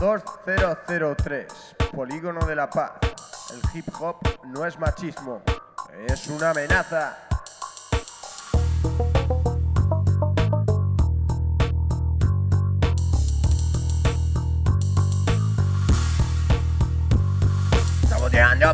2003, Polígono de la Paz. El hip hop no es machismo, es una amenaza. Saboteando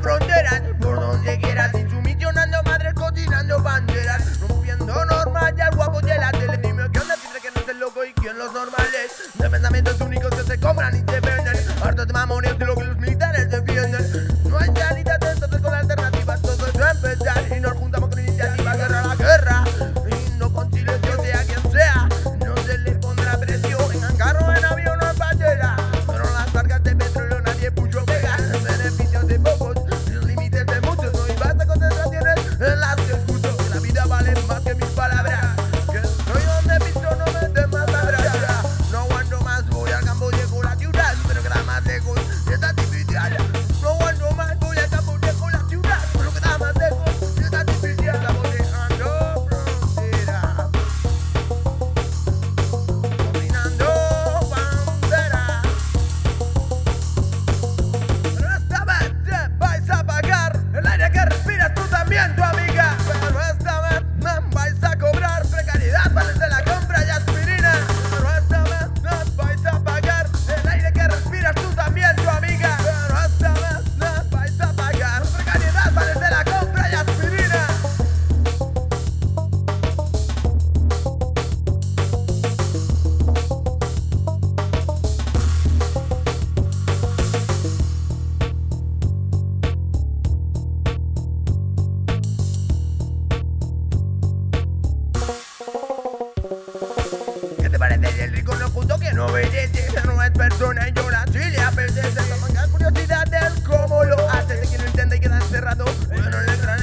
con lo justo que no obedece. No es persona y llora si le apetece. La manga curiosidad del cómo lo hace. De quien no entiende y queda encerrado. Uno no le entra.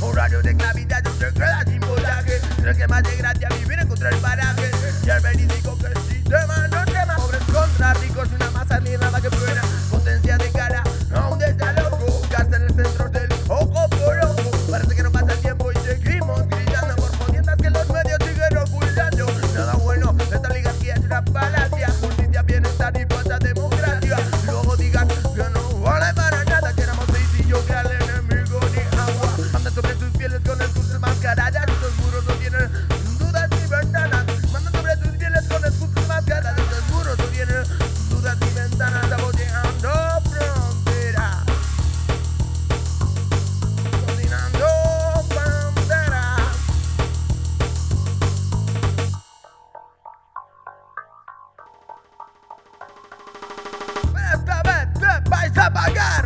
Horario de clavidad, yo te quedas sin voltaje. Lo que más de gratis sa bagay